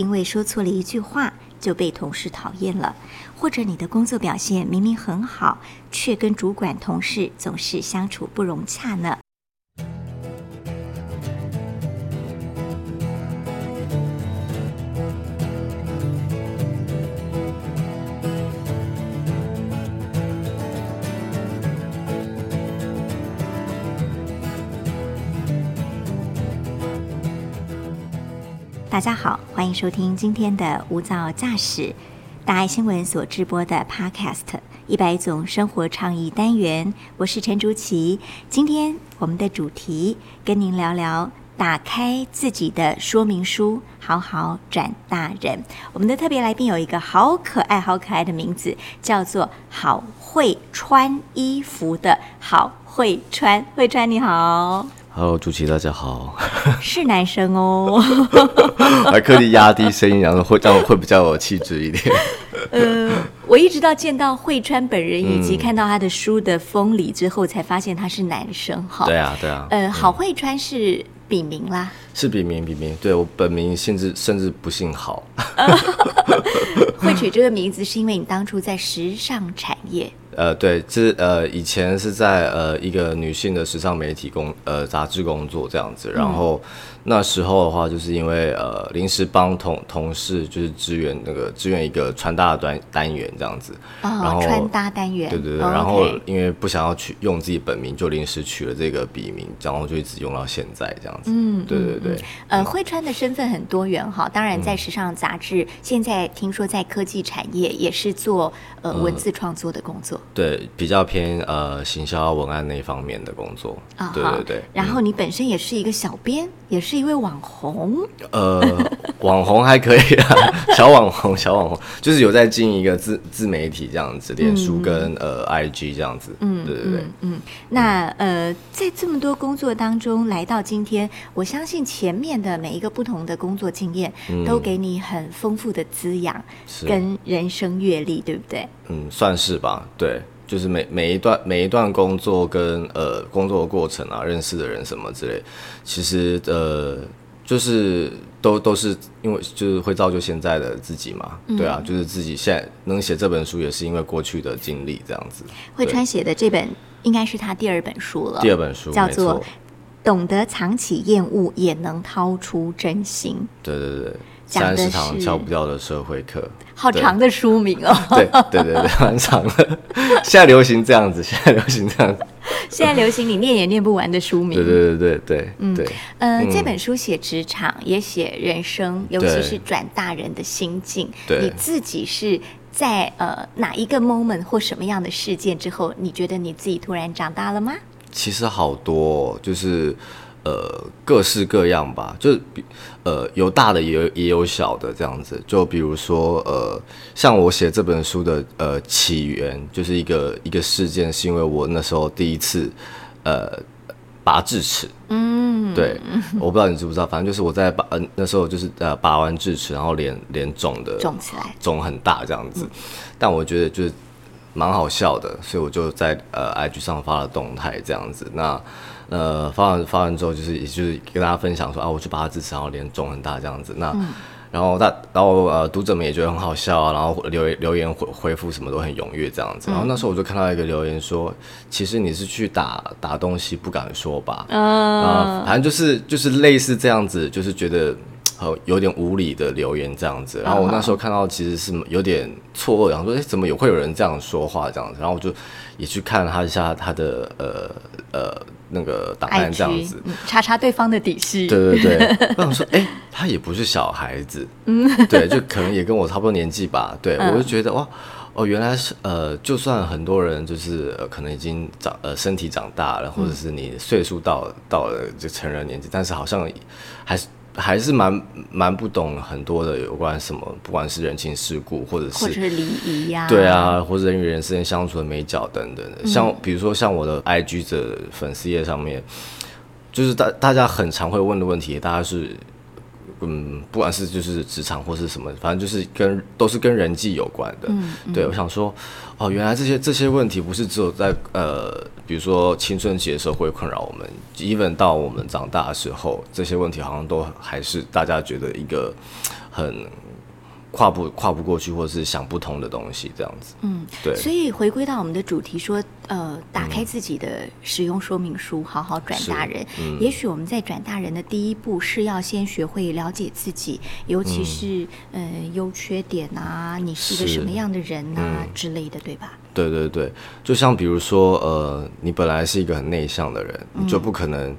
因为说错了一句话就被同事讨厌了，或者你的工作表现明明很好，却跟主管、同事总是相处不融洽呢？大家好，欢迎收听今天的无噪驾驶大爱新闻所直播的 Podcast 一百种生活倡议单元，我是陈竹琪。今天我们的主题跟您聊聊打开自己的说明书，好好转大人。我们的特别来宾有一个好可爱、好可爱的名字，叫做好会穿衣服的好会穿。会穿你好。Hello，主持大家好，是男生哦，还刻意压低声音，然后会这样会比较有气质一点。呃，我一直到见到惠川本人，以及看到他的书的封里之后，才发现他是男生。哈，对啊，对啊。呃，郝惠川是笔名啦，是笔名，笔名。对我本名甚至甚至不姓郝。会取这个名字是因为你当初在时尚产业。呃，对，这呃以前是在呃一个女性的时尚媒体工呃杂志工作这样子，然后。那时候的话，就是因为呃临时帮同同事就是支援那个支援一个穿搭的单单元这样子，然后穿搭单元，对对对，然后因为不想要取用自己本名，就临时取了这个笔名，然后就一直用到现在这样子。嗯，对对对。呃，会穿的身份很多元哈，当然在时尚杂志，现在听说在科技产业也是做呃文字创作的工作，对，比较偏呃行销文案那方面的工作。啊，对对对。然后你本身也是一个小编，也是。是一位网红，呃，网红还可以啊，小网红，小网红，就是有在经营一个自自媒体这样子，脸书跟呃 IG 这样子，嗯，对对对，嗯，那呃，在这么多工作当中来到今天，我相信前面的每一个不同的工作经验，都给你很丰富的滋养跟人生阅历，对不对？嗯，算是吧，对。就是每每一段每一段工作跟呃工作的过程啊，认识的人什么之类，其实呃就是都都是因为就是会造就现在的自己嘛，对啊，就是自己现在能写这本书也是因为过去的经历这样子。会川写的这本应该是他第二本书了，第二本书叫做《懂得藏起厌恶，也能掏出真心》。对对对。三十堂教不掉的社会课，好长的书名哦。对对对对，蛮长的。现在流行这样子，现在流行这样子。现在流行你念也念不完的书名。对对对对对，嗯对。呃，这本书写职场，也写人生，尤其是转大人的心境。对。你自己是在呃哪一个 moment 或什么样的事件之后，你觉得你自己突然长大了吗？其实好多，就是。呃，各式各样吧，就是比呃有大的也有也有小的这样子。就比如说呃，像我写这本书的呃起源，就是一个一个事件，是因为我那时候第一次呃拔智齿。嗯，对，我不知道你知不知道，反正就是我在拔呃那时候就是呃拔完智齿，然后脸脸肿的肿起来，肿很大这样子。但我觉得就是蛮好笑的，所以我就在呃 IG 上发了动态这样子。那呃，发完发完之后，就是也就是跟大家分享说啊，我去拔智齿，然后脸肿很大这样子。那然后大然后呃，读者们也觉得很好笑啊，然后留留言回回复什么都很踊跃这样子。然后那时候我就看到一个留言说，其实你是去打打东西不敢说吧？啊，反正就是就是类似这样子，就是觉得。有点无理的留言这样子，然后我那时候看到其实是有点错愕，然后说哎，怎么有会有人这样说话这样子？然后我就也去看了他一下他的呃呃那个档案这样子，查查对方的底细。对对对，我想说哎，他也不是小孩子，嗯，对，就可能也跟我差不多年纪吧。对我就觉得哇哦，原来是呃，就算很多人就是可能已经长呃身体长大了，或者是你岁数到到了就成人年纪，但是好像还是。还是蛮蛮不懂很多的有关什么，不管是人情世故，或者是或者是礼仪呀，对啊，或者人与人之间相处的美角等等的。像比如说像我的 IG 的粉丝页上面，就是大大家很常会问的问题，大家是。嗯，不管是就是职场或是什么，反正就是跟都是跟人际有关的。嗯，对，我想说，哦，原来这些这些问题不是只有在呃，比如说青春期的时候会困扰我们，even 到我们长大的时候，这些问题好像都还是大家觉得一个很。跨不跨不过去，或者是想不通的东西，这样子。嗯，对。所以回归到我们的主题，说，呃，打开自己的使用说明书，好好转大人。嗯。也许我们在转大人的第一步是要先学会了解自己，尤其是呃优缺点啊，你是一个什么样的人啊之类的，对吧？对对对，就像比如说，呃，你本来是一个很内向的人，你就不可能。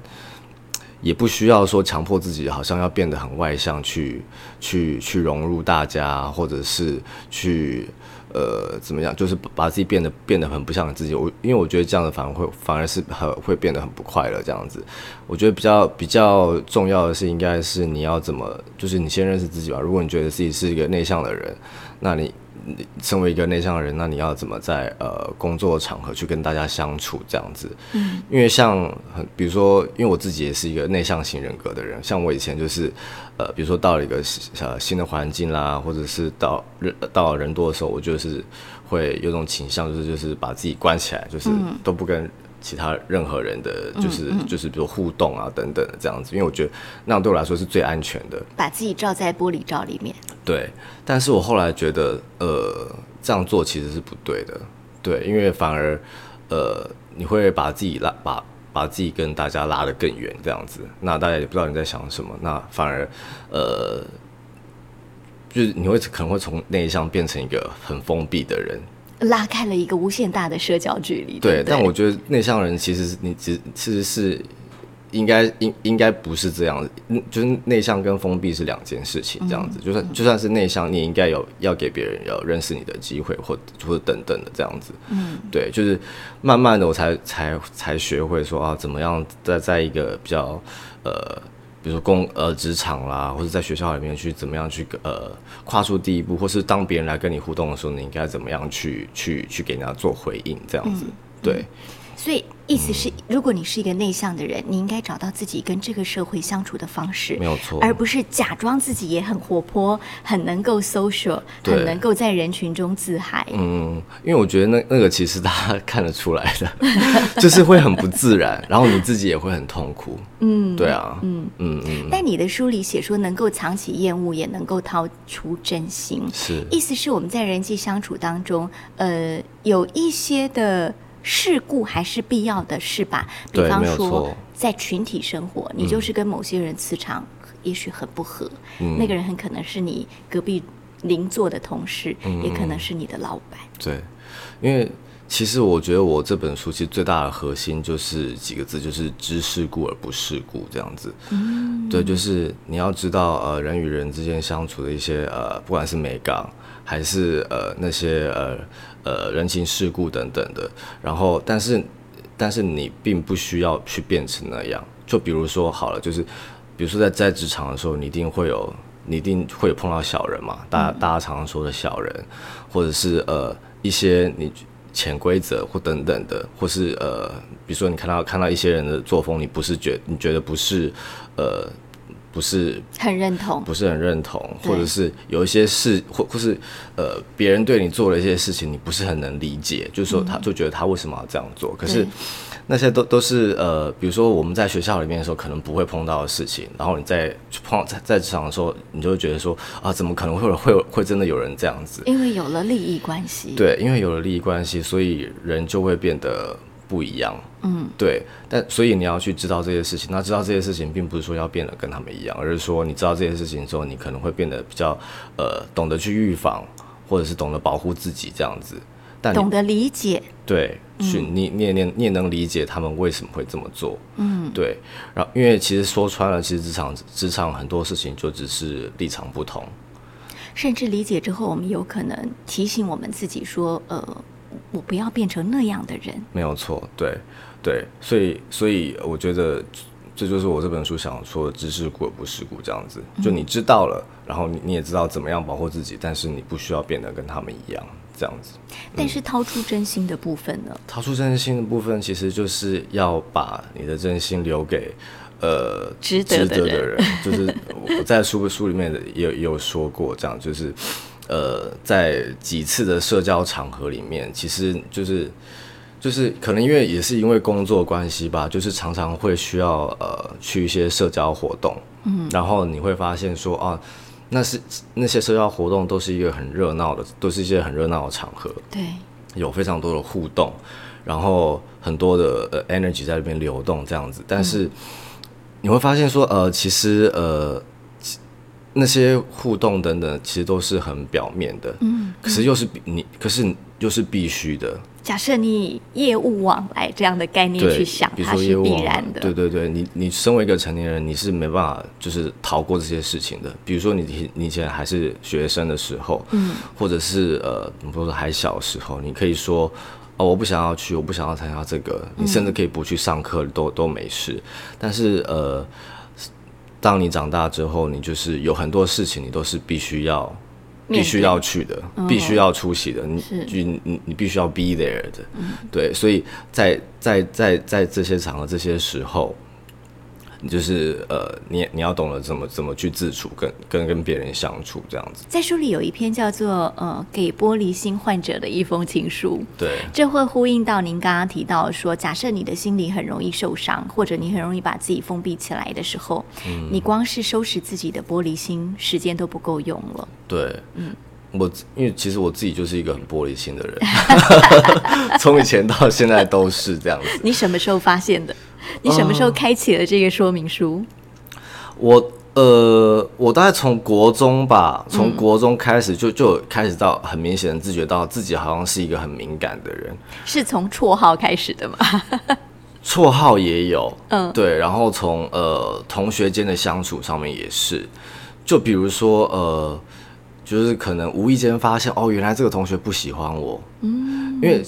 也不需要说强迫自己，好像要变得很外向，去去去融入大家，或者是去呃怎么样，就是把自己变得变得很不像自己。我因为我觉得这样的反而会反而是很会变得很不快乐。这样子，我觉得比较比较重要的是，应该是你要怎么，就是你先认识自己吧。如果你觉得自己是一个内向的人，那你。你身为一个内向的人，那你要怎么在呃工作场合去跟大家相处这样子？嗯，因为像很比如说，因为我自己也是一个内向型人格的人，像我以前就是呃，比如说到了一个呃新的环境啦，或者是到人到人多的时候，我就是会有种倾向，就是就是把自己关起来，就是都不跟。其他任何人的就是就是比如互动啊等等的这样子，因为我觉得那样对我来说是最安全的。把自己罩在玻璃罩里面。对，但是我后来觉得，呃，这样做其实是不对的。对，因为反而，呃，你会把自己拉把把自己跟大家拉得更远，这样子，那大家也不知道你在想什么，那反而，呃，就是你会可能会从内向变成一个很封闭的人。拉开了一个无限大的社交距离。对，但我觉得内向人其实你只其实是应该应应该不是这样就是内向跟封闭是两件事情，这样子，就算就算是内向，你也应该有要给别人有认识你的机会，或或者等等的这样子。嗯，对，就是慢慢的我才才才学会说啊，怎么样在在一个比较呃。比如说工呃职场啦，或者在学校里面去怎么样去呃跨出第一步，或是当别人来跟你互动的时候，你应该怎么样去去去给人家做回应，这样子，对。所以意思是，如果你是一个内向的人，你应该找到自己跟这个社会相处的方式，没有错，而不是假装自己也很活泼，很能够 social，很能够在人群中自嗨。嗯，因为我觉得那那个其实大家看得出来的，就是会很不自然，然后你自己也会很痛苦。嗯，对啊，嗯嗯嗯。但你的书里写说，能够藏起厌恶，也能够掏出真心，是意思是我们在人际相处当中，呃，有一些的。事故还是必要的，是吧？比方说，在群体生活，你就是跟某些人磁场也许很不合，那个人很可能是你隔壁邻座的同事，也可能是你的老板。对，因为其实我觉得我这本书其实最大的核心就是几个字，就是知世故而不世故这样子。嗯，对，就是你要知道呃人与人之间相处的一些呃，不管是美感还是呃那些呃。呃，人情世故等等的，然后，但是，但是你并不需要去变成那样。就比如说，好了，就是，比如说在在职场的时候，你一定会有，你一定会有碰到小人嘛，大家大家常常说的小人，或者是呃一些你潜规则或等等的，或是呃，比如说你看到看到一些人的作风，你不是觉你觉得不是呃。不是很认同，不是很认同，或者是有一些事，或或是呃，别人对你做了一些事情，你不是很能理解，就是说他就觉得他为什么要这样做？可是那些都都是呃，比如说我们在学校里面的时候，可能不会碰到的事情，然后你在碰在在职场的时候，你就会觉得说啊，怎么可能会会会真的有人这样子？因为有了利益关系，对，因为有了利益关系，所以人就会变得。不一样，嗯，对，但所以你要去知道这些事情。那知道这些事情，并不是说要变得跟他们一样，而是说你知道这些事情之后，你可能会变得比较呃，懂得去预防，或者是懂得保护自己这样子。但懂得理解，对，去你你也你也能理解他们为什么会这么做，嗯，对。然后，因为其实说穿了，其实职场职场很多事情就只是立场不同，甚至理解之后，我们有可能提醒我们自己说，呃。我不要变成那样的人，没有错，对，对，所以，所以我觉得，这就是我这本书想说的知世故而不是故这样子。就你知道了，然后你你也知道怎么样保护自己，但是你不需要变得跟他们一样这样子。但是掏出真心的部分呢？掏出真心的部分，其实就是要把你的真心留给呃值得的人。就是我在书 书里面也有也有说过，这样就是呃在几次的社交场合里面，其实就是。就是可能因为也是因为工作关系吧，就是常常会需要呃去一些社交活动，嗯，然后你会发现说啊，那是那些社交活动都是一个很热闹的，都是一些很热闹的场合，对，有非常多的互动，然后很多的呃 energy 在里边流动这样子，但是你会发现说呃其实呃那些互动等等其实都是很表面的，嗯，可是又是你可是又是必须的。假设你业务往来这样的概念去想，它是必然的。对对对，你你身为一个成年人，你是没办法就是逃过这些事情的。比如说你你以前还是学生的时候，嗯，或者是呃，比如说还小时候，你可以说哦，我不想要去，我不想要参加这个，你甚至可以不去上课，都都没事。但是呃，当你长大之后，你就是有很多事情，你都是必须要。必须要去的，必须要出席的，你你你你必须要 be there 的，对，所以在在在在这些场合、这些时候。就是呃，你你要懂得怎么怎么去自处，跟跟跟别人相处这样子。在书里有一篇叫做呃给玻璃心患者的一封情书，对，这会呼应到您刚刚提到说，假设你的心里很容易受伤，或者你很容易把自己封闭起来的时候，嗯，你光是收拾自己的玻璃心，时间都不够用了。对，嗯，我因为其实我自己就是一个很玻璃心的人，从以前到现在都是这样子。你什么时候发现的？你什么时候开启了这个说明书？我呃，我大概从国中吧，从国中开始就就开始到很明显的自觉到自己好像是一个很敏感的人。是从绰号开始的吗？绰号也有，嗯，对。然后从呃同学间的相处上面也是，就比如说呃，就是可能无意间发现哦，原来这个同学不喜欢我，嗯，因为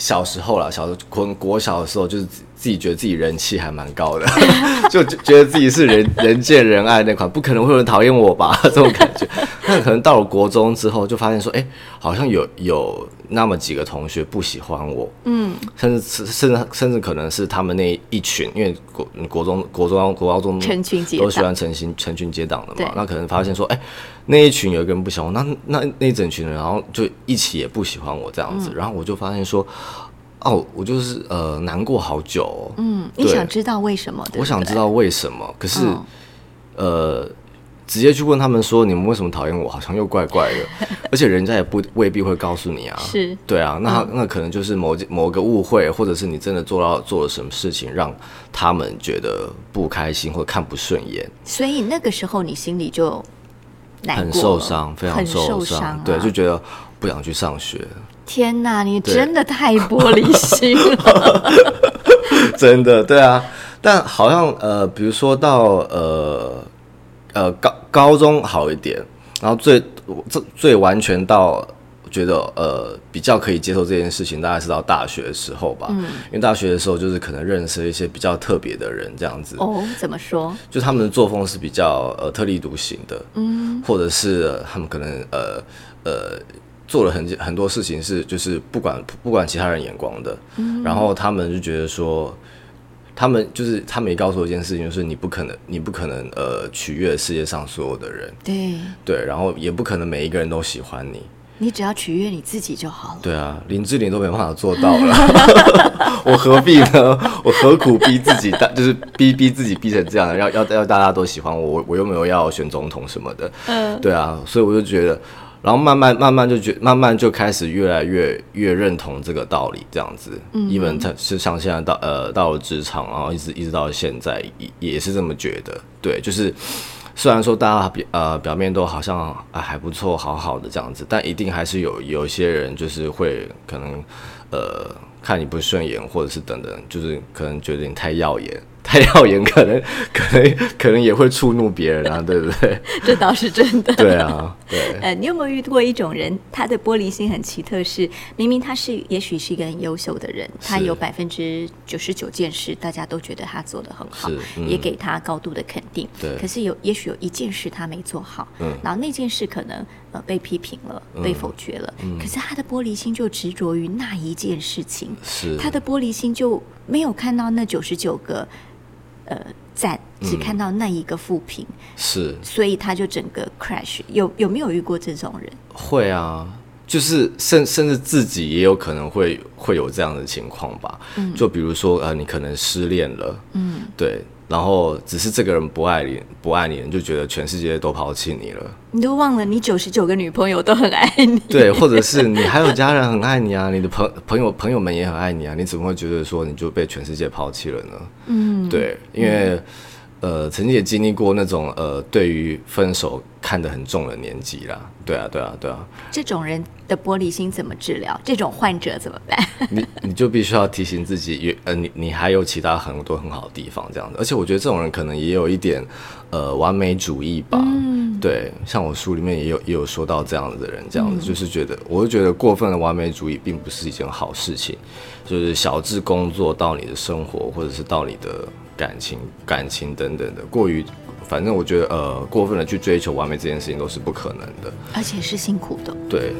小时候啦，小时候国国小的时候就是。自己觉得自己人气还蛮高的，就觉得自己是人人见人爱那款，不可能会有人讨厌我吧？这种感觉。但可能到了国中之后，就发现说，哎，好像有有那么几个同学不喜欢我，嗯，甚至甚至甚至可能是他们那一群，因为国国中国中国高中成群结都喜欢成群成群结党的嘛。那可能发现说，哎，那一群有一个人不喜欢我，那那那一整群人，然后就一起也不喜欢我这样子。然后我就发现说。哦，我就是呃难过好久。嗯，你想知道为什么？我想知道为什么，可是呃，直接去问他们说你们为什么讨厌我，好像又怪怪的，而且人家也不未必会告诉你啊。是，对啊，那那可能就是某某个误会，或者是你真的做到做了什么事情，让他们觉得不开心或看不顺眼。所以那个时候你心里就很受伤，非常受伤，对，就觉得不想去上学。天哪，你真的太玻璃心了！真的，对啊。但好像呃，比如说到呃呃高高中好一点，然后最最最完全到觉得呃比较可以接受这件事情，大概是到大学的时候吧。嗯，因为大学的时候就是可能认识一些比较特别的人，这样子。哦，怎么说？就他们的作风是比较呃特立独行的，嗯，或者是他们可能呃呃。做了很很多事情是就是不管不管其他人眼光的，嗯然后他们就觉得说，他们就是他们也告诉我一件事情，就是你不可能你不可能呃取悦世界上所有的人，对对，然后也不可能每一个人都喜欢你，你只要取悦你自己就好了。对啊，林志玲都没办法做到了，我何必呢？我何苦逼自己？大就是逼逼自己逼成这样，要要要大家都喜欢我，我我又没有要选总统什么的，嗯，对啊，所以我就觉得。然后慢慢慢慢就觉慢慢就开始越来越越认同这个道理，这样子。嗯，一本他是像现在到呃到了职场，然后一直一直到现在也也是这么觉得。对，就是虽然说大家表呃表面都好像啊还不错，好好的这样子，但一定还是有有一些人就是会可能呃看你不顺眼，或者是等等，就是可能觉得你太耀眼。太耀眼，可能可能可能也会触怒别人啊，对不对？这倒是真的。对啊，对。呃，你有没有遇过一种人，他的玻璃心很奇特，是明明他是也许是一个很优秀的人，他有百分之九十九件事，大家都觉得他做的很好，也给他高度的肯定。对。可是有也许有一件事他没做好，嗯，然后那件事可能呃被批评了，被否决了，嗯，可是他的玻璃心就执着于那一件事情，是他的玻璃心就没有看到那九十九个。呃，赞只看到那一个负评，是，所以他就整个 crash。有有没有遇过这种人？会啊，就是甚甚至自己也有可能会会有这样的情况吧。嗯，就比如说呃，你可能失恋了，嗯，对。然后只是这个人不爱你，不爱你，你就觉得全世界都抛弃你了。你都忘了你九十九个女朋友都很爱你。对，或者是你还有家人很爱你啊，你的朋朋友朋友们也很爱你啊，你怎么会觉得说你就被全世界抛弃了呢？嗯，对，因为。呃，曾经也经历过那种呃，对于分手看得很重的年纪啦。对啊，对啊，对啊。这种人的玻璃心怎么治疗？这种患者怎么办？你你就必须要提醒自己，呃，你你还有其他很多很好的地方，这样子。而且我觉得这种人可能也有一点呃完美主义吧。嗯。对，像我书里面也有也有说到这样子的人，这样子就是觉得，我就觉得过分的完美主义并不是一件好事情。就是小至工作到你的生活，或者是到你的。感情、感情等等的，过于，反正我觉得，呃，过分的去追求完美这件事情都是不可能的，而且是辛苦的。对。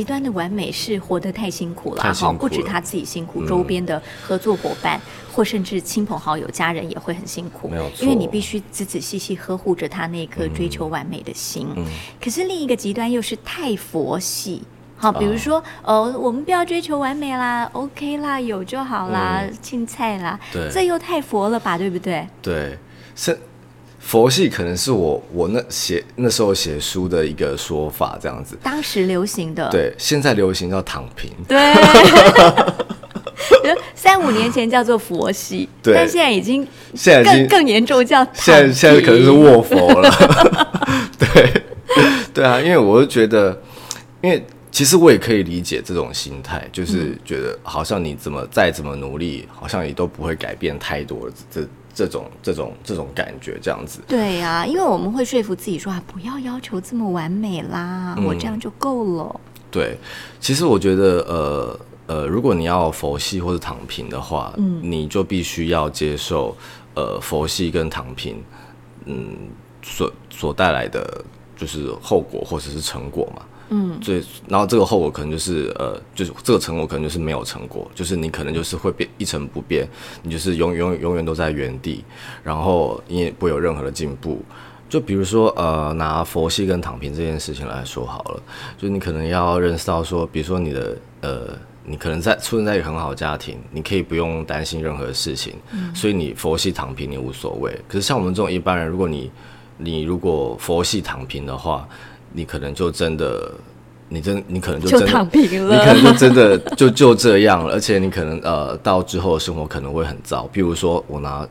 极端的完美是活得太辛苦了，哈，不止他自己辛苦，周边的合作伙伴或甚至亲朋好友、家人也会很辛苦，因为你必须仔仔细细呵护着他那颗追求完美的心。可是另一个极端又是太佛系，好，比如说，呃，我们不要追求完美啦，OK 啦，有就好啦，青菜啦，对，这又太佛了吧，对不对？对，是。佛系可能是我我那写那时候写书的一个说法，这样子。当时流行的。对，现在流行叫躺平。对。三五年前叫做佛系，对，但现在已经现在更更严重叫。现在现在可能是卧佛了。对，对啊，因为我就觉得，因为其实我也可以理解这种心态，就是觉得好像你怎么再怎么努力，好像也都不会改变太多这。这种这种这种感觉，这样子。对呀，因为我们会说服自己说啊，不要要求这么完美啦，我这样就够了。对，其实我觉得，呃呃，如果你要佛系或者躺平的话，嗯，你就必须要接受，呃，佛系跟躺平，嗯，所所带来的就是后果或者是成果嘛。嗯，最然后这个后果可能就是呃，就是这个成果可能就是没有成果，就是你可能就是会变一成不变，你就是永永永远都在原地，然后你也不会有任何的进步。就比如说呃，拿佛系跟躺平这件事情来说好了，就你可能要认识到说，比如说你的呃，你可能在出生在一个很好的家庭，你可以不用担心任何事情，所以你佛系躺平你无所谓。可是像我们这种一般人，如果你你如果佛系躺平的话，你可能就真的，你真你可能就真躺平了，你可能就真的就 就这样了，而且你可能呃到之后生活可能会很糟。比如说我拿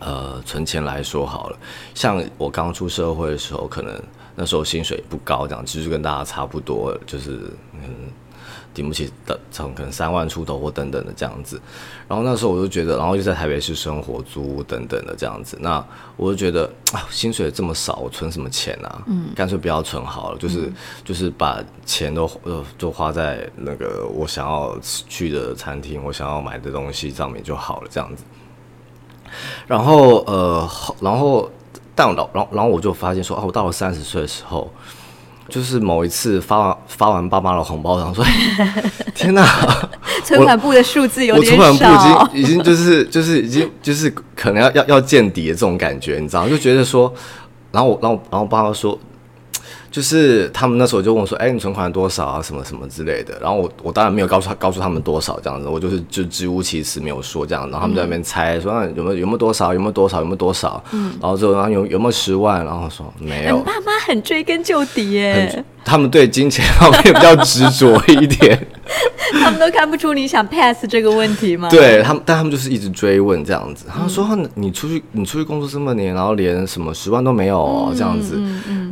呃存钱来说好了，像我刚出社会的时候，可能那时候薪水不高，这样其实跟大家差不多，就是嗯。顶不起的，从可能三万出头或等等的这样子，然后那时候我就觉得，然后又在台北市生活租屋等等的这样子，那我就觉得啊，薪水这么少，我存什么钱啊？嗯，干脆不要存好了，就是就是把钱都呃就花在那个我想要去的餐厅，我想要买的东西上面就好了这样子。然后呃，然后但老然后然后我就发现说，哦，我到了三十岁的时候。就是某一次发完发完爸妈的红包，然后说：“ 天哪，存款部的数字有点少。”我存款部已经已经就是就是已经就是可能要要要见底的这种感觉，你知道？就觉得说，然后我然后然后爸妈说，就是他们那时候就问我说：“哎、你存款多少啊？什么什么之类的。”然后我我当然没有告诉他告诉他们多少这样子，我就是就支吾其词没有说这样，然后他们在那边猜说、那有没有有没有多少有没有多少有没有多少，然后之后然后有有没有十万，然后说没有你，爸妈很追根究底耶，他们对金钱方面比较执着一点。他们都看不出你想 pass 这个问题吗？对他们，但他们就是一直追问这样子。他们说：“你出去，你出去工作这么年，然后连什么十万都没有、哦这样子。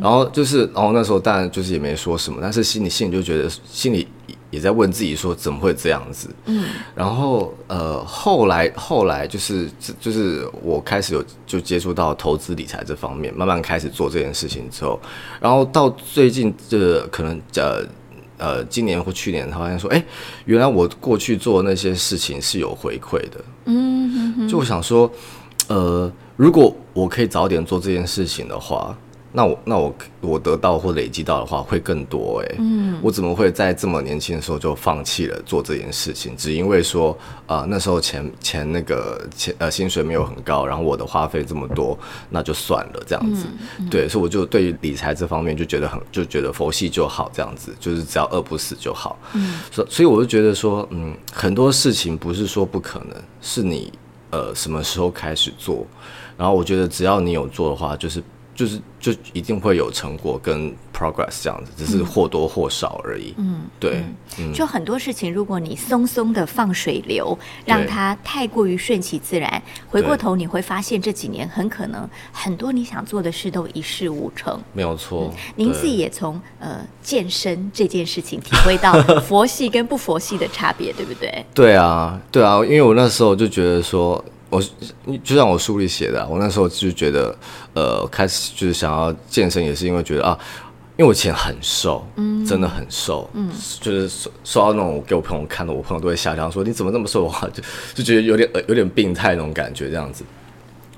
然后就是，然后那时候当然就是也没说什么，但是心里心里就觉得，心里也在问自己说，怎么会这样子？嗯。然后呃，后来后来就是就是我开始有就接触到投资理财这方面，慢慢开始做这件事情之后，然后到最近这可能呃。呃，今年或去年，他发现说，哎、原来我过去做的那些事情是有回馈的。嗯哼哼，就我想说，呃，如果我可以早点做这件事情的话，那我那我我得到或累积到的话会更多哎、嗯，我怎么会在这么年轻的时候就放弃了做这件事情？只因为说，呃，那时候钱钱那个钱呃薪水没有很高，然后我的花费这么多，那就算了这样子。对，所以我就对于理财这方面就觉得很就觉得佛系就好，这样子就是只要饿不死就好。嗯，所所以我就觉得说，嗯，很多事情不是说不可能，是你呃什么时候开始做，然后我觉得只要你有做的话，就是就是就一定会有成果跟 progress 这样子，只是或多或少而已。嗯，对，嗯，就很多事情，如果你松松的放水流，让它太过于顺其自然，回过头你会发现这几年很可能很多你想做的事都一事无成。没有错。对您自己也从呃健身这件事情体会到佛系跟不佛系的差别，对不对？对啊，对啊，因为我那时候就觉得说，我就像我书里写的啊、我那时候就觉得，呃，开始就是想要健身，也是因为觉得啊，因为我以前很瘦，嗯，真的很瘦，嗯，就是瘦瘦到那种我给我朋友看的，我朋友都会吓到说你怎么那么瘦啊，就就觉得有点呃有点病态那种感觉这样子。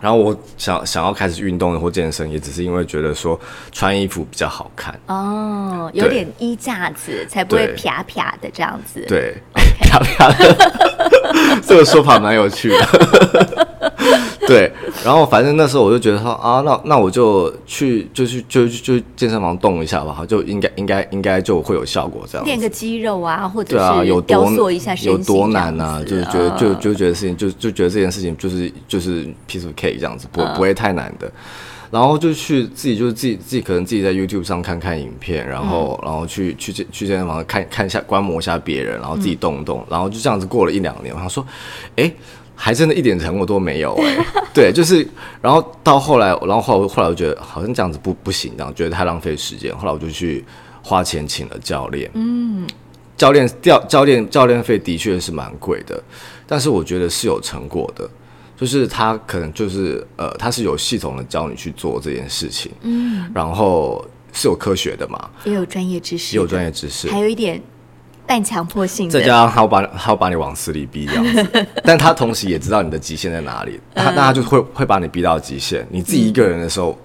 然后我想想要开始运动或健身，也只是因为觉得说穿衣服比较好看，哦，有对。点衣架子，才不会啪啪的这样子。对，漂亮的，这个说法蛮有趣的。对，然后反正那时候我就觉得说啊，那那我就去就去就就就健身房动一下吧，就应该应该应该就会有效果这样子。练个肌肉啊，或者对啊，有是雕多塑一下身有多难啊？就是觉得就嗯就觉得事情就就觉得这件事情就是就是 piece of cake 这样子，不嗯不会太难的。然后就去自己就是自己自己可能自己在 YouTube 上看看影片，然后、嗯。然后去去健去健身房看看一下观摩一下别人，然后自嗯己动一动，然后就这样子过了一两年，我想说，哎。还真的一点成果都没有哎、对，就是，然后到后来，然后后来后来我觉得好像这样子不不行，这样觉得太浪费时间，后来我就去花钱请了教练，嗯。教练教教练教练费的确是蛮贵的，但是我觉得是有成果的，就是他可能就是呃，他是有系统的教你去做这件事情，嗯，然后是有科学的嘛，也有专业知识，也有专业知识，还有一点半强迫性的。再加上他要把他要把你往死里逼这样子，但他同时也知道你的极限在哪里，他那他就会会把你逼到极限。你自己一个人的时候，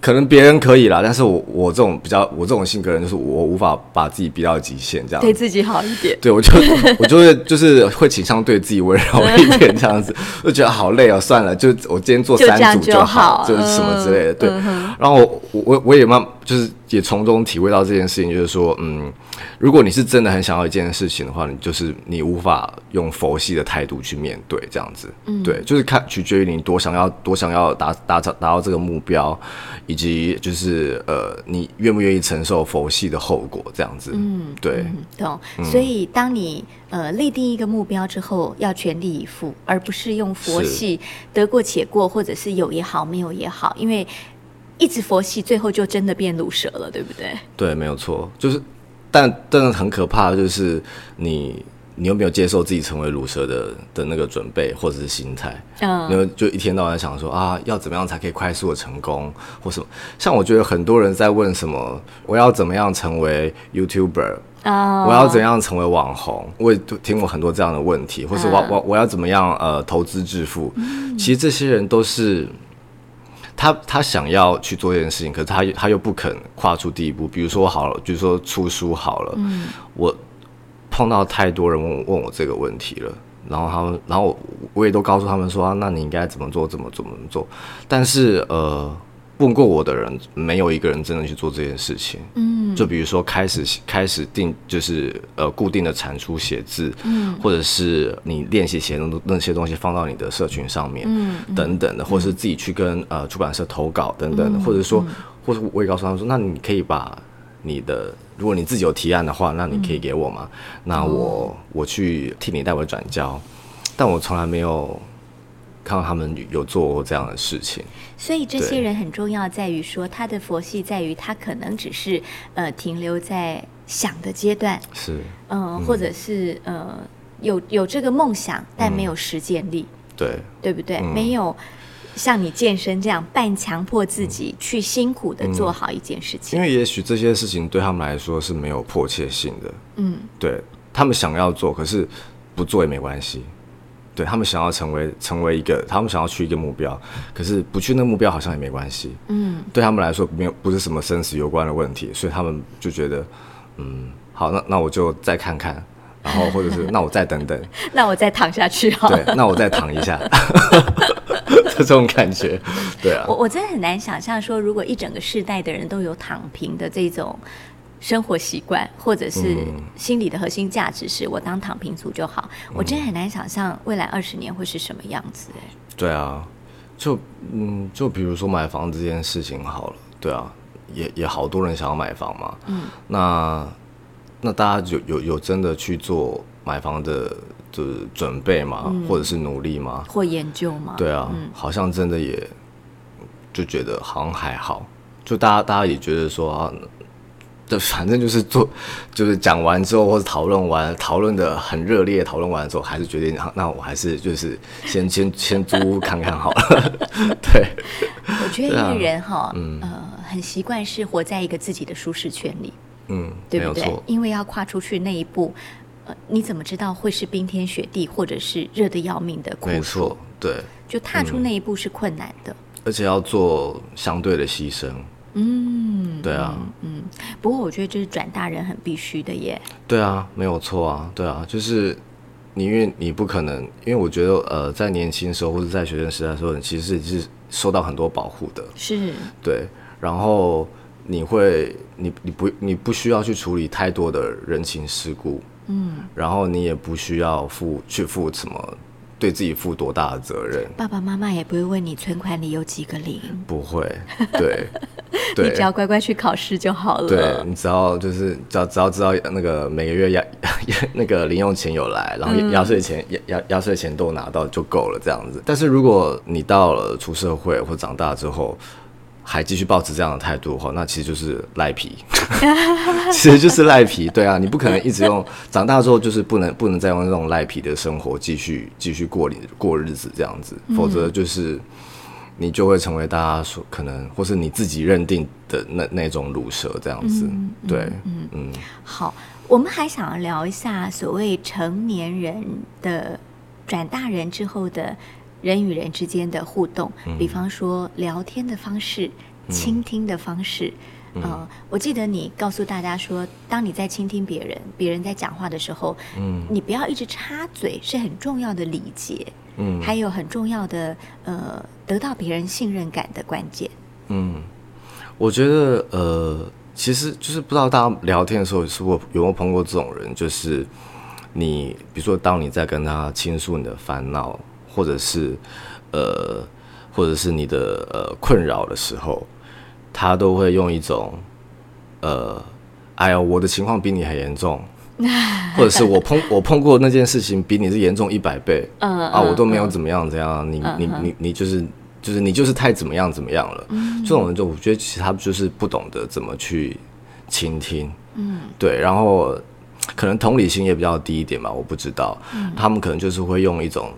可能别人可以啦，但是我我这种比较我这种性格人，就是我无法把自己逼到极限这样子对自己好一点。对，我就 我就会就是会倾向对自己温柔一点，这样子，就觉得好累哦，算了，就我今天做三组就好好，就是什么之类的。对，嗯然后我我我也慢就是也从中体会到这件事情，就是说，嗯，如果你是真的很想要一件事情的话，你就是你无法用佛系的态度去面对这样子。嗯对，就是看取决于你多想要多想要达达达到这个目标，以及就是呃你愿不愿意承受佛系的后果这样子。嗯，对。嗯，懂。所以当你呃立定一个目标之后，要全力以赴，而不是用佛系得过且过，或者是有也好，没有也好，因为一直佛系，最后就真的变卤蛇了，对不对？对，没有错，就是，但真的很可怕，的就是你你有没有接受自己成为乳蛇的的那个准备或者是心态？嗯因为就一天到晚想说啊，要怎么样才可以快速的成功，或什么？像我觉得很多人在问什么，我要怎么样成为 YouTuber？啊我要怎样成为网红？我也听过很多这样的问题，或是我嗯我我要怎么样呃投资致富？其实这些人都是他他想要去做这件事情，可是他他又不肯跨出第一步。比如说好了，比如说出书好了，我碰到太多人问问我这个问题了。然后他们，然后我我也都告诉他们说、啊，那你应该怎么做，怎么怎么做。但是呃，问过我的人，没有一个人真的去做这件事情。嗯，就比如说开始开始定，就是呃固定的产出写字，嗯，或者是你练习写那那些东西放到你的社群上面，嗯，等等的，或者是自己去跟呃出版社投稿等等的，或者说，或者我也告诉他们说，那你可以把你的，如果你自己有提案的话，那你可以给我嘛，那我我去替你代为转交，但我从来没有。看到他们有做过这样的事情，所以这些人很重要，在于说他的佛系在于他可能只是呃停留在想的阶段，是。嗯，或者是呃有有这个梦想，但没有实践力，对。对不对？没有像你健身这样半强迫自己去辛苦的做好一件事情，因为也许这些事情对他们来说是没有迫切性的，嗯，对他们想要做，可是不做也没关系。对他们想要成为成为一个，他们想要去一个目标，可是不去那目标好像也没关系。嗯，对他们来说没有不是什么生死攸关的问题，所以他们就觉得，嗯，好，那那我就再看看，然后或者是 那我再等等，那我再躺下去好。对，那我再躺一下，这种感觉，对啊。我我真的很难想象说，如果一整个世代的人都有躺平的这种。生活习惯，或者是心理的核心价值，是我当躺平族就好。我真的很难想象未来二十年会是什么样子。哎，对啊，就嗯，就比如说买房这件事情好了，对啊，也也好多人想要买房嘛。嗯，那那大家有有有真的去做买房的就是准备吗？或者是努力吗？或研究吗？对啊，好像真的也就觉得好像还好，就大家大家也觉得说啊。就 反正就是做，就是讲完之后或者讨论完，讨论的很热烈，讨论完之后还是决定，那我还是就是先先先租屋看看好了。对，我觉得一个人哈，呃，很习惯是活在一个自己的舒适圈里，嗯，对不对？因为要跨出去那一步，呃，你怎么知道会是冰天雪地，或者是热的要命的苦？没错，对，就踏出那一步是困难的，而且要做相对的牺牲。嗯，对啊，嗯，不过我觉得这是转大人很必须的耶。对啊，没有错啊，对啊，就是你因为你不可能，因为我觉得呃，在年轻时候或者在学生时代的时候，你其实是受到很多保护的，是，对，然后你会，你你不你不需要去处理太多的人情世故，嗯，然后你也不需要负去负什么。对自己负多大的责任？爸爸妈妈也不会问你存款里有几个零，不会。对，你只要乖乖去考试就好了。对你只要就是只要只要知道那个每个月压那个零用钱有来，然后压岁钱压压压岁钱都拿到就够了这样子。但是如果你到了出社会或长大之后，还继续保持这样的态度的话，那其实就是赖皮，其实就是赖皮。对啊，你不可能一直用，长大之后就是不能不能再用那种赖皮的生活继续继续过你过日子这样子，否则就是你就会成为大家所可能或是你自己认定的那那种乳蛇这样子。对，嗯嗯。好，我们还想要聊一下所谓成年人的转大人之后的。人与人之间的互动，比方说聊天的方式、倾听的方式。呃，我记得你告诉大家说，当你在倾听别人，别人在讲话的时候，嗯，你不要一直插嘴，是很重要的礼节。嗯，还有很重要的呃，得到别人信任感的关键。嗯，我觉得呃，其实就是不知道大家聊天的时候，是否有没有碰过这种人，就是你比如说，当你在跟他倾诉你的烦恼。或者是，呃，或者是你的呃困扰的时候，他都会用一种，呃，哎呀，我的情况比你还严重，或者是我碰我碰过那件事情比你是严重一百倍，嗯啊，我都没有怎么样怎样，你你你你就是就是你就是太怎么样怎么样了，这种人就我觉得其实他就是不懂得怎么去倾听，嗯，对，然后可能同理心也比较低一点吧，我不知道，他们可能就是会用一种。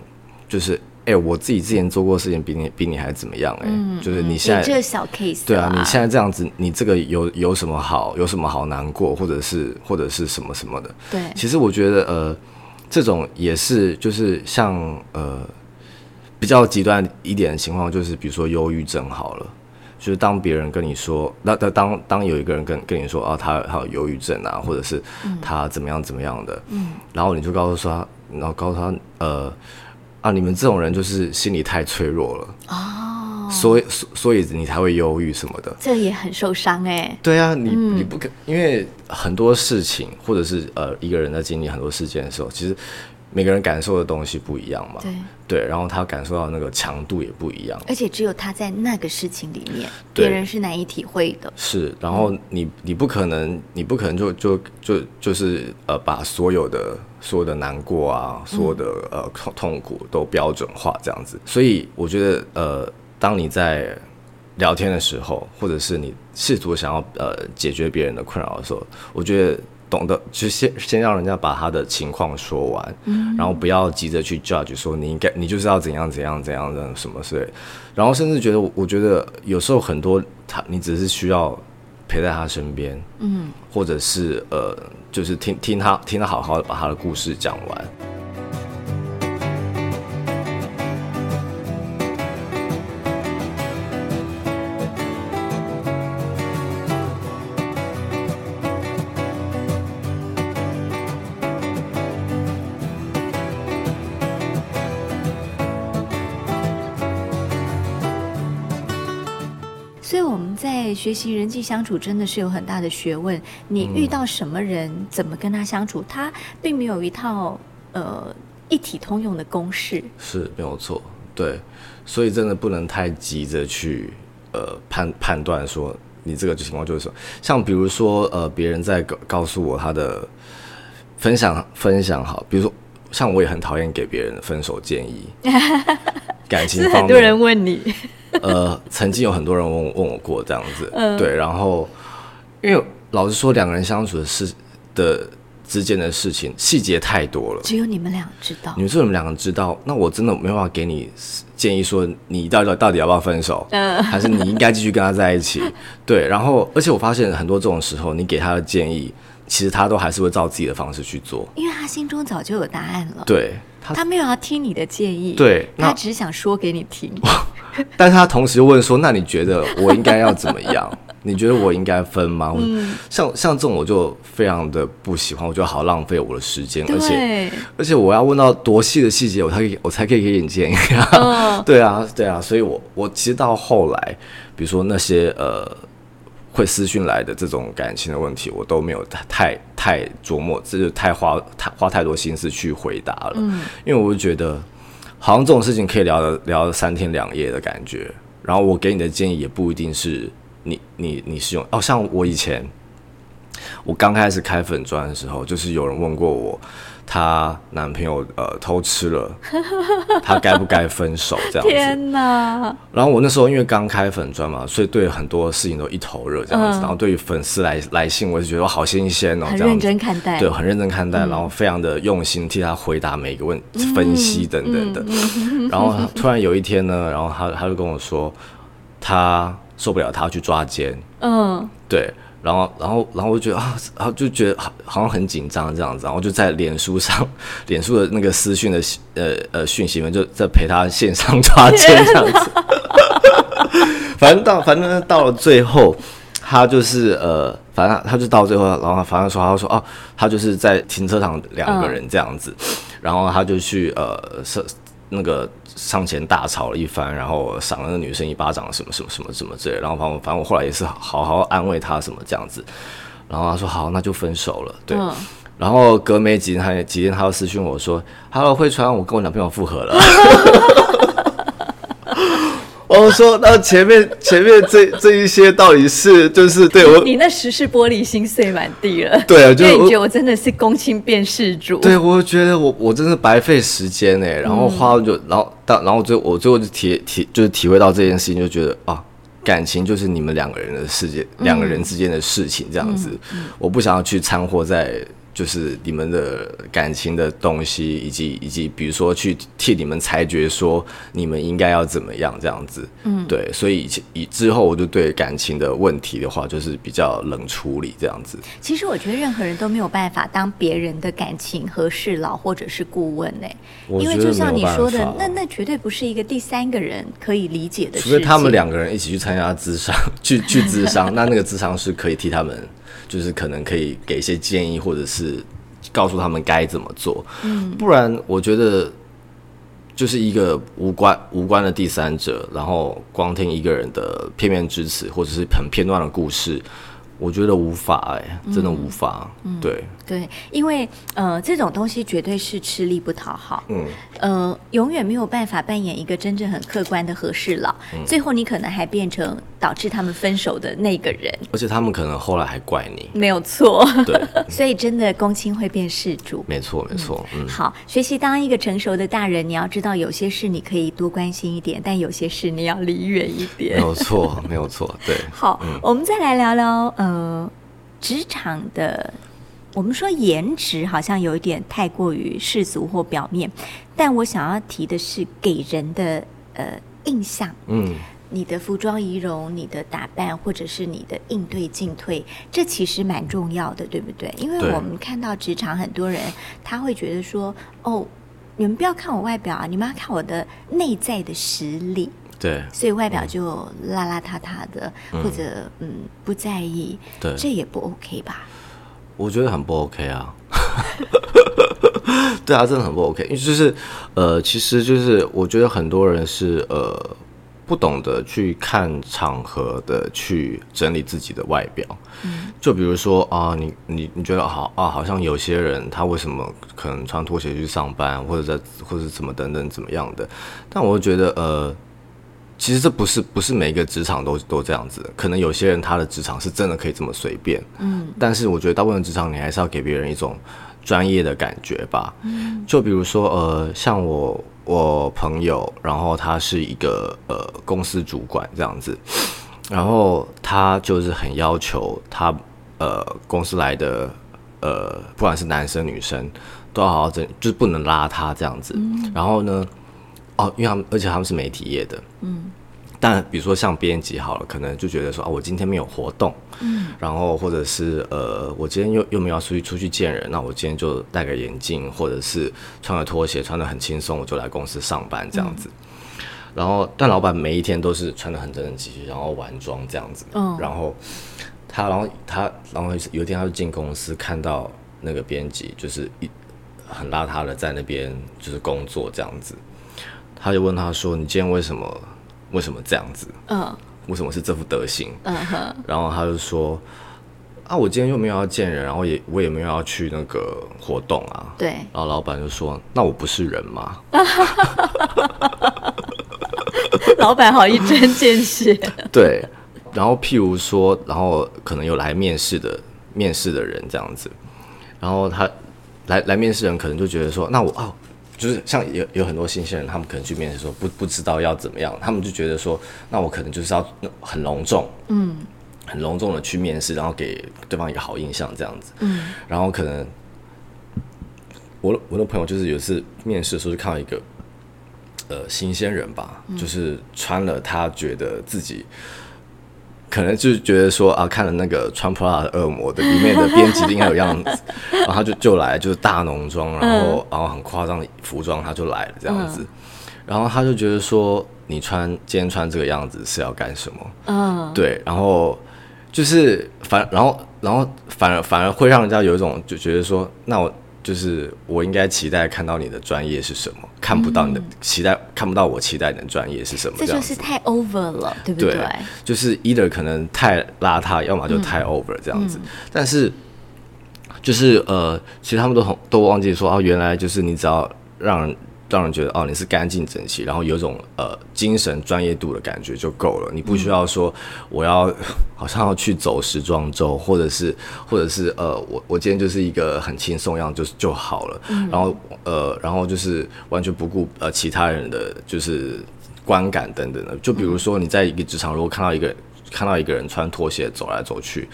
就是，哎，我自己之前做过事情比你比你还怎么样？哎，就是你现在这个小 case，对啊，你现在这样子，你这个有有什么好？有什么好难过，或者是或者是什么什么的？对，其实我觉得，呃，这种也是，就是像呃比较极端一点的情况，就是比如说忧郁症好了，就是当别人跟你说，那那当当有一个人跟跟你说，啊，他他有忧郁症啊，或者是他怎么样怎么样的，嗯，然后你就告诉他，然后告诉他，呃。啊，你们这种人就是心理太脆弱了哦。所以所所以你才会忧郁什么的。这也很受伤哎。对啊，你你不可，因为很多事情，或者是呃一个人在经历很多事件的时候，其实每个人感受的东西不一样嘛。对对，然后他感受到那个强度也不一样。而且只有他在那个事情里面，别人是难以体会的。是，然后你你不可能，你不可能就就就就是呃，把所有的所有的难过啊，所有的呃痛痛苦都标准化这样子。所以我觉得呃，当你在聊天的时候，或者是你试图想要呃解决别人的困扰的时候，我觉得懂得就先先让人家把他的情况说完，嗯然后不要急着去 judge 说你应该你就是要怎样怎样怎样的什么之类，然后甚至觉得我觉得有时候很多他你只是需要陪在他身边，嗯，或者是呃就是听听他听他好好的把他的故事讲完。学习人际相处，真的是有很大的学问。你遇到什么人，怎么跟他相处，他并没有一套呃一体通用的公式。是没有错，对，所以真的不能太急着去呃判判断说你这个情况就是说，像比如说呃别人在告告诉我他的分享分享好，比如说像我也很讨厌给别人分手建议，感情 方面是很多人问你，呃，曾经有很多人问我问我过这样子，对，然后因为老实说，两个人相处的事的之间的事情细节太多了，只有你们俩知道你。们说你们两个知道，那我真的没办法给你建议说你到底到底要不要分手，嗯还是你应该继续跟他在一起？对，然后而且我发现很多这种时候，你给他的建议，其实他都还是会照自己的方式去做。因为他心中早就有答案了。对他，他没有要听你的建议，对他只想说给你听。但是他同时问说：“那你觉得我应该要怎么样？你觉得我应该分吗？”嗯像像这种我就非常的不喜欢，我觉得好浪费我的时间，而且，而且我要问到多细的细节，我才可以我才可以给你建议。嗯 对啊，对啊，所以我我其实到后来，比如说那些呃会私讯来的这种感情的问题，我都没有太太太琢磨，这就太花太花太多心思去回答了。嗯，因为我就觉得好像这种事情可以聊聊三天两夜的感觉，然后我给你的建议也不一定是你你你是用。哦，像我以前我刚开始开粉砖的时候，就是有人问过我，她男朋友呃偷吃了，她该不该分手这样子？天哪！然后我那时候因为刚开粉砖嘛，所以对很多事情都一头热这样子。嗯然后对于粉丝来来信，我就觉得好新鲜哦，很认这样子。真看待，对，很认真看待，然后非常的用心替他回答每一个问分析等等的。然后突然有一天呢，然后他他就跟我说，他受不了，他要去抓奸。嗯，对，然后然后然后我就觉得啊，然后就觉得好好像很紧张这样子，然后就在脸书上，脸书的那个私讯的呃呃讯息们，就在陪他线上抓奸这样子。反正到反正到了最后，他就是呃，反正他就到最后，然后反正说他说哦，他就是在停车场两个人这样子，然后他就去呃是那个上前大吵了一番，然后赏了那女生一巴掌，什么什么什么什么之类的，然后反正反正我后来也是好好安慰她什么这样子，然后她说好，那就分手了，对。嗯然后隔没几天，他几天他又私讯我说：“Hello，慧川，我跟我男朋友复合了。” 我说：“那前面 前面这这一些到底是就是对我你那时是玻璃心碎满地了。对啊，就因为你觉得我真的是公亲变事主。对，我觉得我我真是白费时间哎，然后花了就然后到然后最我最后就体体就是体会到这件事情，就觉得啊，感情就是你们两个人的世界，两个人之间的事情这样子，我不想要去掺和在。就是你们的感情的东西，以及以及比如说去替你们裁决说你们应该要怎么样这样子，嗯，对，所以以之后我就对感情的问题的话，就是比较冷处理这样子。其实我觉得任何人都没有办法当别人的感情和事佬或者是顾问呢、因为就像你说的，那那绝对不是一个第三个人可以理解的事情。除非他们两个人一起去参加智商，去去智商，那那个智商是可以替他们，就是可能可以给一些建议，或者是告诉他们该怎么做。嗯，不然我觉得就是一个无关无关的第三者，然后光听一个人的片面之词，或者是很片段的故事，我觉得无法哎、真的无法。对，对，因为呃，这种东西绝对是吃力不讨好，嗯，呃，永远没有办法扮演一个真正很客观的和事佬，最后你可能还变成导致他们分手的那个人，而且他们可能后来还怪你。没有错。对，所以真的公亲会变事主。没错没错，嗯，好，学习当一个成熟的大人，你要知道有些事你可以多关心一点，但有些事你要离远一点没点。有错没有错，对，好，我们再来聊聊呃，职场的。我们说颜值好像有一点太过于世俗或表面，但我想要提的是给人的呃印象，嗯，你的服装仪容、你的打扮，或者是你的应对进退，这其实蛮重要的，对不对？因为我们看到职场很多人，他会觉得说，哦，你们不要看我外表啊，你们要看我的内在的实力。对。所以外表就邋邋遢遢的，嗯。或者嗯不在意，对，这也不 OK 吧？我觉得很不 OK 啊。对啊，真的很不 OK，因为就是呃，其实就是我觉得很多人是呃不懂得去看场合的去整理自己的外表。嗯，就比如说啊，你你你觉得好啊，好像有些人他为什么可能穿拖鞋去上班，或者在或者怎么等等怎么样的，但我觉得呃。其实这不是不是每一个职场都都这样子，可能有些人他的职场是真的可以这么随便，嗯，但是我觉得大部分职场你还是要给别人一种专业的感觉吧，嗯，就比如说呃，像我我朋友，然后他是一个呃公司主管这样子，然后他就是很要求他呃公司来的呃不管是男生女生都要好好整，就是不能邋遢这样子，嗯。然后呢。哦，因为他们，而且他们是媒体业的，嗯，但比如说像编辑好了，可能就觉得说啊，我今天没有活动，嗯，然后或者是呃，我今天又又没有出去出去见人，那我今天就戴个眼镜，或者是穿个拖鞋，穿的很轻松，我就来公司上班这样子。然后，但老板每一天都是穿的很整整齐齐，然后完妆这样子，嗯然后他，然后他，然后有一天他就进公司，看到那个编辑就是一很邋遢的在那边就是工作这样子。他就问他说：“你今天为什么为什么这样子？嗯为什么是这副德行嗯哼，？”然后他就说：“啊，我今天又没有要见人，然后也我也没有要去那个活动啊。”对，然后老板就说：“那我不是人吗 老板好一针见血。”对。然后譬如说，然后可能有来面试的面试的人这样子，然后他来来面试人可能就觉得说：“那我哦。”就是像有有很多新鲜人，他们可能去面试说不不知道要怎么样，他们就觉得说，那我可能就是要很隆重，嗯很隆重的去面试，然后给对方一个好印象这样子。嗯然后可能我的我的朋友就是有一次面试的时候就看到一个呃新鲜人吧，就是穿了他觉得自己。可能就是觉得说啊，看了那个穿 Prada 的恶魔的里面的编辑应该有样子，然后他就就来就是大浓妆，然后、然后很夸张的服装他就来了这样子，然后他就觉得说你穿今天穿这个样子是要干什么？嗯，对，然后就是反，然后然后反而反而会让人家有一种就觉得说，那我就是我应该期待看到你的专业是什么，看不到你的、期待，看不到我期待你的专业是什么，这。就是太 over 了，对不对对？就是 either 可能太邋遢，要么就太 over 这样子。但是就是呃，其实他们都很都忘记说哦，原来就是你只要让人让人觉得哦你是干净整齐，然后有一种呃精神专业度的感觉就够了。你不需要说我要好像要去走时装周，或者是 或者是呃我我今天就是一个很轻松样就是就好了。然后呃然后就是完全不顾呃其他人的就是观感等等的。就比如说你在一个职场，如果看到一个看到一个人穿拖鞋走来走去，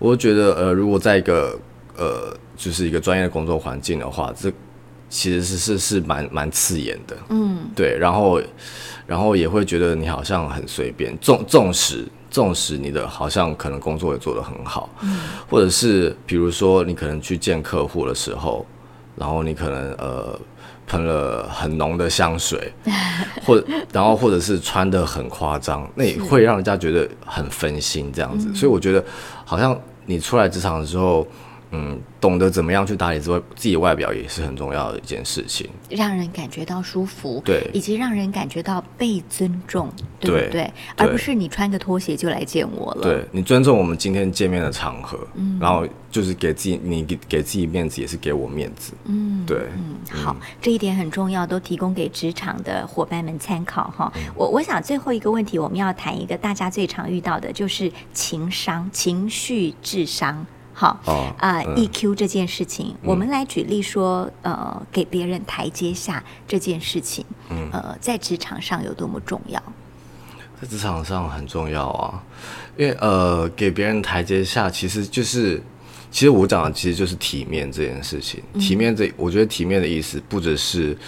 我觉得呃如果在一个呃就是一个专业的工作环境的话，这其实是是是蛮蛮刺眼的，嗯，对，然后然后也会觉得你好像很随便，纵纵使纵使你的好像可能工作也做得很好，嗯，或者是比如说你可能去见客户的时候，然后你可能呃喷了很浓的香水，或然后或者是穿的很夸张，那也会让人家觉得很分心这样子，所以我觉得好像你出来职场的时候。嗯，懂得怎么样去打理自外自己的外表也是很重要的一件事情。让人感觉到舒服，对以及让人感觉到被尊重，对对不对？而不是你穿个拖鞋就来见我了。对你尊重我们今天见面的场合，嗯然后就是给自己你给给自己面子，也是给我面子。嗯，对，嗯，好，这一点很重要，都提供给职场的伙伴们参考哈。我我想最后一个问题，我们要谈一个大家最常遇到的，就是情商、情绪智商。好，哦啊、嗯。E q 这件事情，我们来举例说，呃，给别人台阶下这件事情，嗯。呃，在职场上有多么重要？在职场上很重要啊，因为呃，给别人台阶下，其实就是，其实我讲的其实就是体面这件事情。体面这，我觉得体面的意思不只是，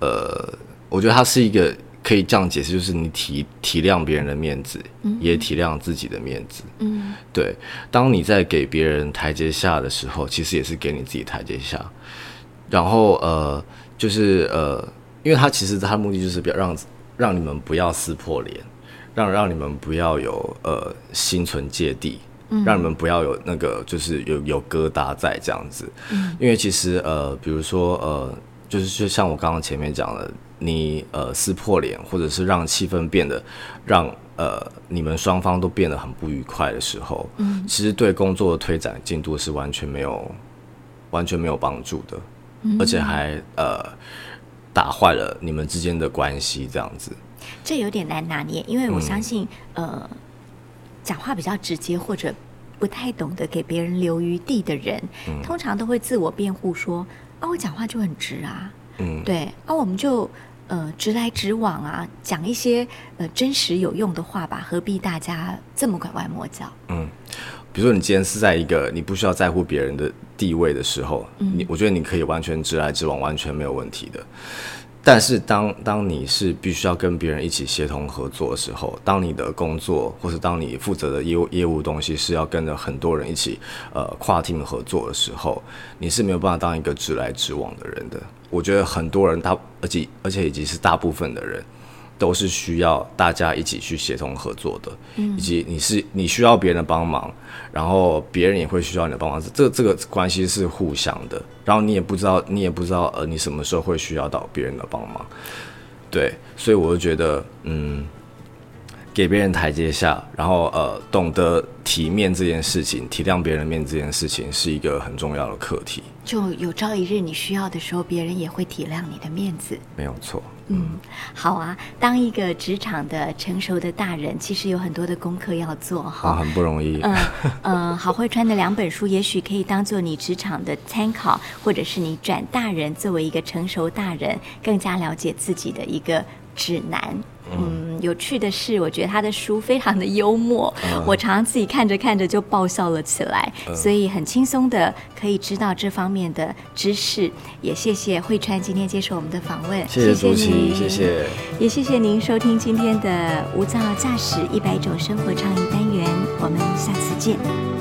呃，我觉得它是一个可以这样解释，就是你体体谅别人的面子，也体谅自己的面子。嗯对，当你在给别人台阶下的时候，其实也是给你自己台阶下。然后呃，就是呃，因为他其实他的目的就是不要让让你们不要撕破脸，让让你们不要有呃心存芥蒂，让你们不要有那个就是有有疙瘩在这样子。因为其实呃，比如说呃，就是就像我刚刚前面讲的，你呃撕破脸，或者是让气氛变得让呃你们双方都变得很不愉快的时候，嗯，其实对工作的推展进度是完全没有完全没有帮助的，嗯。而且还呃打坏了你们之间的关系，这样子。这有点难拿捏，因为我相信，呃，讲话比较直接或者不太懂得给别人留余地的人，通常都会自我辩护说：“啊，我讲话就很直啊，嗯，对，啊，我们就呃直来直往啊，讲一些呃真实有用的话吧，何必大家这么拐弯抹角？”嗯比如说你今天是在一个你不需要在乎别人的地位的时候，你我觉得你可以完全直来直往，完全没有问题的。但是当当你是必须要跟别人一起协同合作的时候，当你的工作或是当你负责的业务业务东西是要跟着很多人一起呃跨 team 合作的时候，你是没有办法当一个直来直往的人的。我觉得很多人大而且而且已经是大部分的人。都是需要大家一起去协同合作的，以及你是你需要别人的帮忙，然后别人也会需要你的帮忙，这这个关系是互相的。然后你也不知道，你也不知道，呃，你什么时候会需要到别人的帮忙，对，所以我就觉得，嗯，给别人台阶下，然后呃，懂得体面这件事情，体谅别人的面这件事情，是一个很重要的课题，就有朝一日你需要的时候，别人也会体谅你的面子。没有错。嗯，好啊。当一个职场的成熟的大人，其实有很多的功课要做哈。啊，很不容易。嗯嗯，好会穿的两本书，也许可以当做你职场的参考，或者是你转大人作为一个成熟大人，更加了解自己的一个指南。嗯，有趣的是，我觉得他的书非常的幽默，我常常自己看着看着就爆笑了起来，所以很轻松的可以知道这方面的知识。也谢谢慧川今天接受我们的访问，谢谢你谢谢。也谢谢您收听今天的无噪驾驶一百种生活倡议单元，我们下次见。